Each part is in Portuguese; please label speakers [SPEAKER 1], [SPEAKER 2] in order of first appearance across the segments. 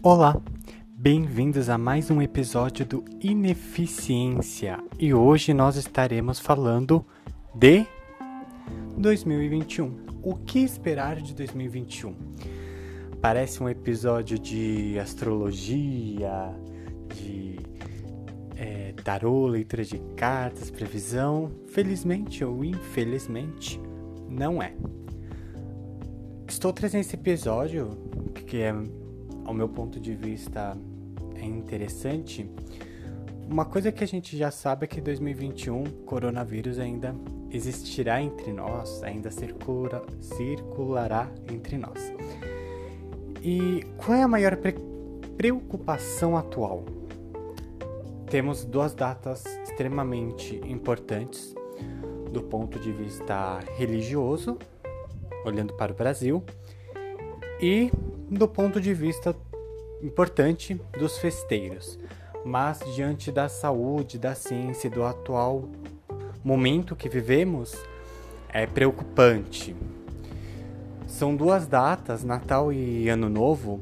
[SPEAKER 1] Olá, bem-vindos a mais um episódio do Ineficiência e hoje nós estaremos falando de 2021. O que esperar de 2021? Parece um episódio de astrologia, de é, tarô, leitura de cartas, previsão. Felizmente ou infelizmente, não é. Estou trazendo esse episódio que é ao meu ponto de vista, é interessante. Uma coisa que a gente já sabe é que 2021 coronavírus ainda existirá entre nós, ainda circula, circulará entre nós. E qual é a maior pre preocupação atual? Temos duas datas extremamente importantes do ponto de vista religioso, olhando para o Brasil, e do ponto de vista importante dos festeiros, mas diante da saúde, da ciência e do atual momento que vivemos, é preocupante. São duas datas, Natal e Ano Novo,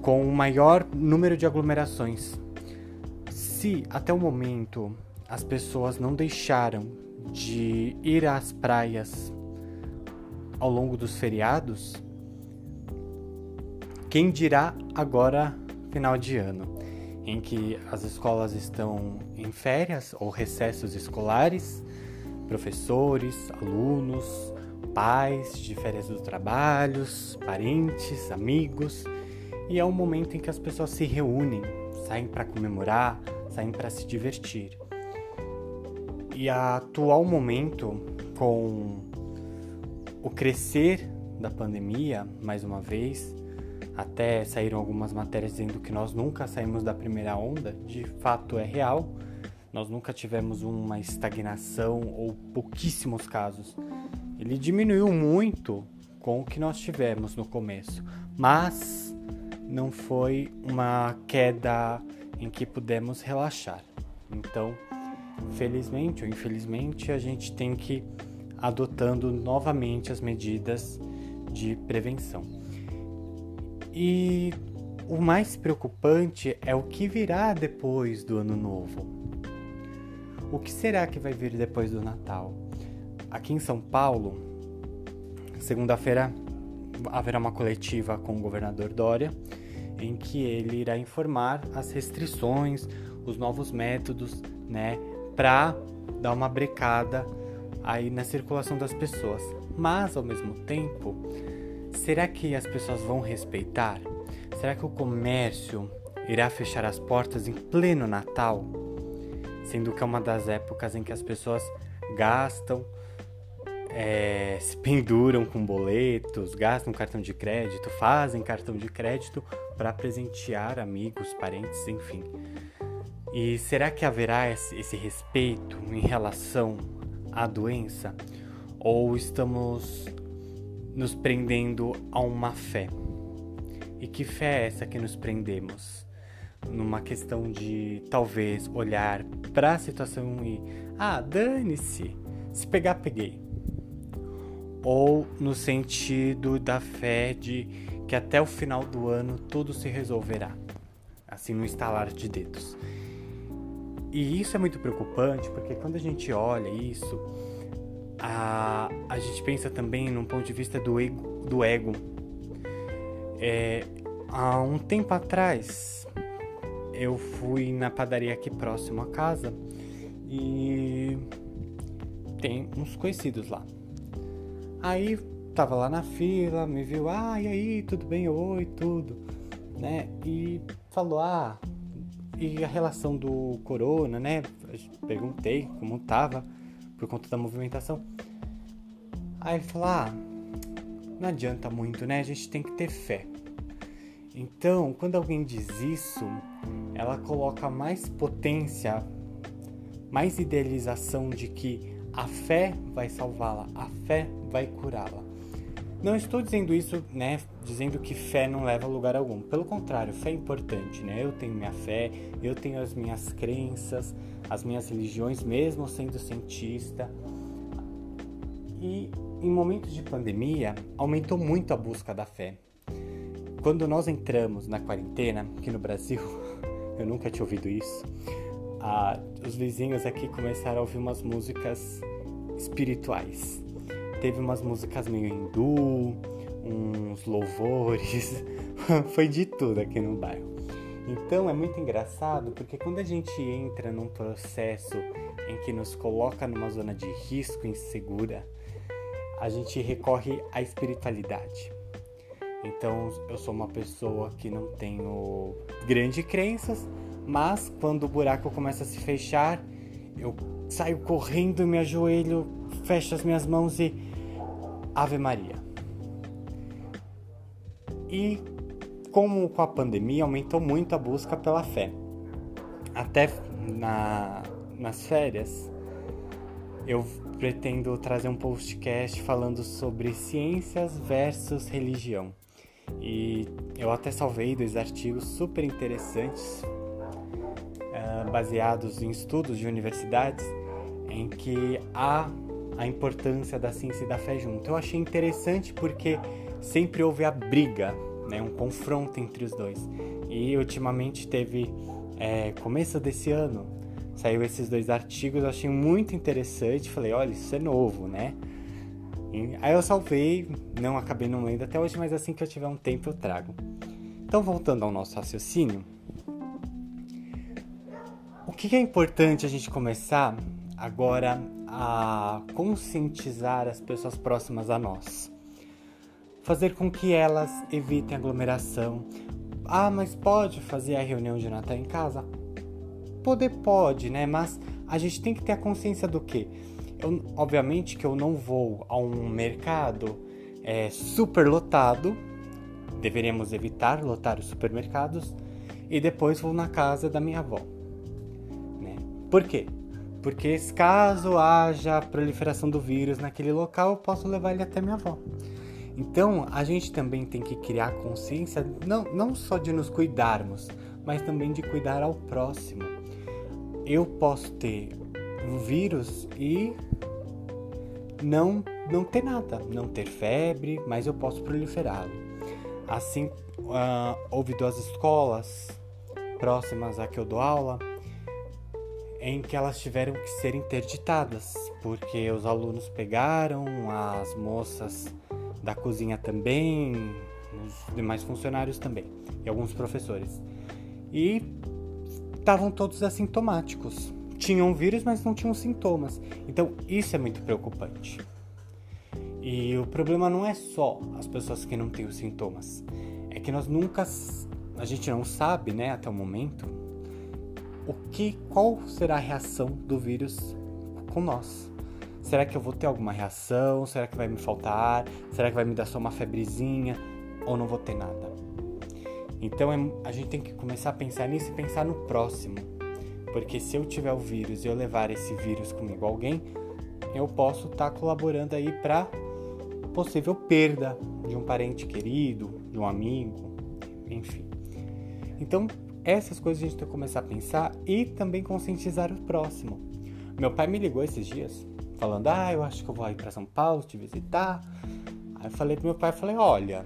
[SPEAKER 1] com o maior número de aglomerações. Se até o momento as pessoas não deixaram de ir às praias ao longo dos feriados, quem dirá agora final de ano, em que as escolas estão em férias ou recessos escolares, professores, alunos, pais de férias dos trabalhos, parentes, amigos, e é um momento em que as pessoas se reúnem, saem para comemorar, saem para se divertir. E a atual momento com o crescer da pandemia, mais uma vez, até saíram algumas matérias dizendo que nós nunca saímos da primeira onda, de fato é real. Nós nunca tivemos uma estagnação ou pouquíssimos casos. Ele diminuiu muito com o que nós tivemos no começo, mas não foi uma queda em que pudemos relaxar. Então, felizmente ou infelizmente, a gente tem que ir adotando novamente as medidas de prevenção. E o mais preocupante é o que virá depois do Ano Novo. O que será que vai vir depois do Natal? Aqui em São Paulo, segunda-feira haverá uma coletiva com o governador Dória, em que ele irá informar as restrições, os novos métodos, né, para dar uma brecada aí na circulação das pessoas. Mas ao mesmo tempo, Será que as pessoas vão respeitar? Será que o comércio irá fechar as portas em pleno Natal? Sendo que é uma das épocas em que as pessoas gastam, é, se penduram com boletos, gastam cartão de crédito, fazem cartão de crédito para presentear amigos, parentes, enfim. E será que haverá esse, esse respeito em relação à doença? Ou estamos nos prendendo a uma fé. E que fé é essa que nos prendemos? Numa questão de talvez olhar para a situação e ah, dane-se, se pegar, peguei. Ou no sentido da fé de que até o final do ano tudo se resolverá, assim no estalar de dedos. E isso é muito preocupante porque quando a gente olha isso, a, a gente pensa também num ponto de vista do ego. Do ego. É, há um tempo atrás, eu fui na padaria aqui próximo a casa e tem uns conhecidos lá. Aí tava lá na fila, me viu, ah, e aí, tudo bem? Oi, tudo, né? E falou, ah, e a relação do corona, né? Perguntei como tava por conta da movimentação. Aí ele falou: ah, não adianta muito, né? A gente tem que ter fé. Então, quando alguém diz isso, ela coloca mais potência, mais idealização de que a fé vai salvá-la, a fé vai curá-la. Não estou dizendo isso, né, dizendo que fé não leva a lugar algum. Pelo contrário, fé é importante, né? Eu tenho minha fé, eu tenho as minhas crenças, as minhas religiões, mesmo sendo cientista. E em momentos de pandemia, aumentou muito a busca da fé. quando nós entramos na quarentena, aqui no Brasil, eu nunca tinha ouvido isso, ah, os vizinhos aqui começaram a ouvir umas músicas espirituais. Teve umas músicas meio hindu, uns louvores, foi de tudo aqui no bairro. Então é muito engraçado porque quando a gente entra num processo em que nos coloca numa zona de risco insegura, a gente recorre à espiritualidade. Então eu sou uma pessoa que não tenho grandes crenças, mas quando o buraco começa a se fechar, eu saio correndo, me ajoelho, fecho as minhas mãos e Ave Maria. E como com a pandemia aumentou muito a busca pela fé. Até na, nas férias eu pretendo trazer um podcast falando sobre ciências versus religião. E eu até salvei dois artigos super interessantes, uh, baseados em estudos de universidades, em que há a importância da ciência e da fé junto. Eu achei interessante porque sempre houve a briga, né, um confronto entre os dois. E ultimamente teve, é, começo desse ano, saiu esses dois artigos, eu achei muito interessante. Falei, olha, isso é novo, né? Aí eu salvei, não acabei não lendo até hoje, mas assim que eu tiver um tempo eu trago. Então, voltando ao nosso raciocínio, o que é importante a gente começar agora a conscientizar as pessoas próximas a nós? Fazer com que elas evitem aglomeração. Ah, mas pode fazer a reunião de Natal em casa? Poder pode, né? Mas a gente tem que ter a consciência do que? Obviamente que eu não vou a um mercado é, super lotado, deveríamos evitar lotar os supermercados, e depois vou na casa da minha avó. Né? Por quê? Porque caso haja proliferação do vírus naquele local, eu posso levar ele até minha avó. Então, a gente também tem que criar consciência, não, não só de nos cuidarmos, mas também de cuidar ao próximo. Eu posso ter um vírus e não não ter nada, não ter febre, mas eu posso proliferá-lo. Assim, uh, houve duas escolas próximas a que eu dou aula em que elas tiveram que ser interditadas porque os alunos pegaram, as moças da cozinha também, os demais funcionários também e alguns professores e estavam todos assintomáticos tinham vírus, mas não tinham sintomas. Então, isso é muito preocupante. E o problema não é só as pessoas que não têm os sintomas. É que nós nunca a gente não sabe, né, até o momento, o que qual será a reação do vírus com nós. Será que eu vou ter alguma reação? Será que vai me faltar ar? Será que vai me dar só uma febrezinha ou não vou ter nada? Então é, a gente tem que começar a pensar nisso e pensar no próximo porque se eu tiver o vírus e eu levar esse vírus comigo a alguém, eu posso estar tá colaborando aí para possível perda de um parente querido, de um amigo, enfim. Então, essas coisas a gente tem que começar a pensar e também conscientizar o próximo. Meu pai me ligou esses dias, falando: "Ah, eu acho que eu vou ir para São Paulo te visitar". Aí eu falei pro meu pai, falei: "Olha,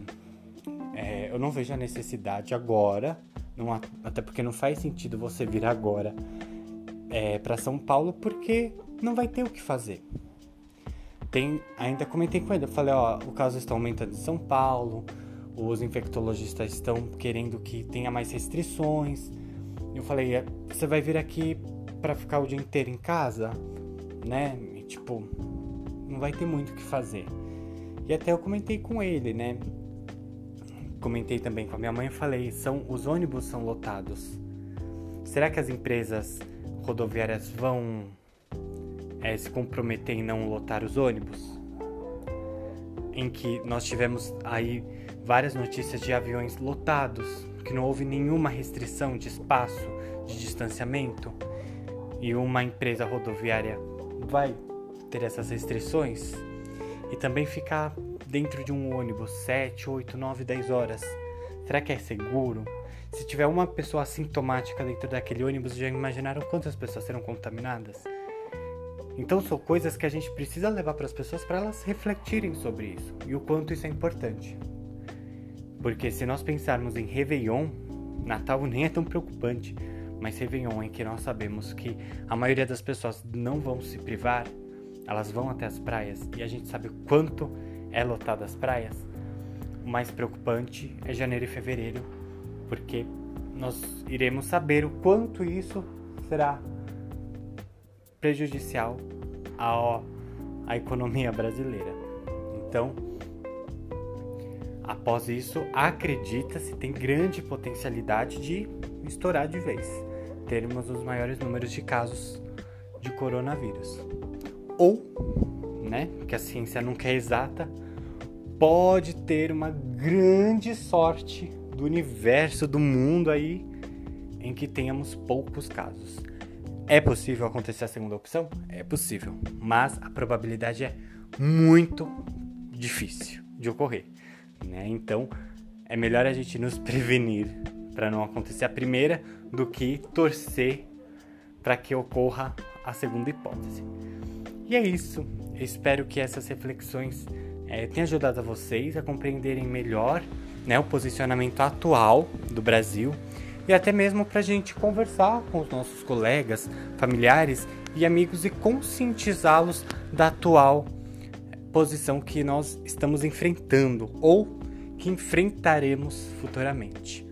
[SPEAKER 1] é, eu não vejo a necessidade agora não, até porque não faz sentido você vir agora é, para São Paulo porque não vai ter o que fazer. Tem, ainda comentei com ele, eu falei, ó, o caso está aumentando em São Paulo, os infectologistas estão querendo que tenha mais restrições. Eu falei, é, você vai vir aqui para ficar o dia inteiro em casa, né? E, tipo, não vai ter muito o que fazer. E até eu comentei com ele, né? comentei também com a minha mãe e falei, são os ônibus são lotados. Será que as empresas rodoviárias vão é, se comprometer em não lotar os ônibus? Em que nós tivemos aí várias notícias de aviões lotados, que não houve nenhuma restrição de espaço, de distanciamento, e uma empresa rodoviária vai ter essas restrições e também ficar dentro de um ônibus 7, 8, 9, 10 horas? Será que é seguro? Se tiver uma pessoa assintomática dentro daquele ônibus, já imaginaram quantas pessoas serão contaminadas? Então são coisas que a gente precisa levar para as pessoas para elas refletirem sobre isso e o quanto isso é importante. Porque se nós pensarmos em Réveillon, Natal nem é tão preocupante, mas Réveillon em que nós sabemos que a maioria das pessoas não vão se privar, elas vão até as praias e a gente sabe o quanto é lotada as praias. O mais preocupante é janeiro e fevereiro, porque nós iremos saber o quanto isso será prejudicial à, à economia brasileira. Então, após isso, acredita-se tem grande potencialidade de estourar de vez, termos os maiores números de casos de coronavírus. Ou, né, que a ciência nunca é exata, pode ter uma grande sorte do universo, do mundo aí, em que tenhamos poucos casos. É possível acontecer a segunda opção? É possível, mas a probabilidade é muito difícil de ocorrer. Né? Então, é melhor a gente nos prevenir para não acontecer a primeira do que torcer para que ocorra a segunda hipótese. E é isso. Eu espero que essas reflexões é, tenham ajudado a vocês a compreenderem melhor né, o posicionamento atual do Brasil e até mesmo para a gente conversar com os nossos colegas, familiares e amigos e conscientizá-los da atual posição que nós estamos enfrentando ou que enfrentaremos futuramente.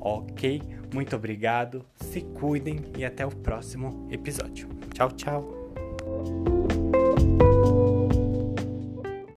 [SPEAKER 1] Ok? Muito obrigado, se cuidem e até o próximo episódio. Tchau, tchau!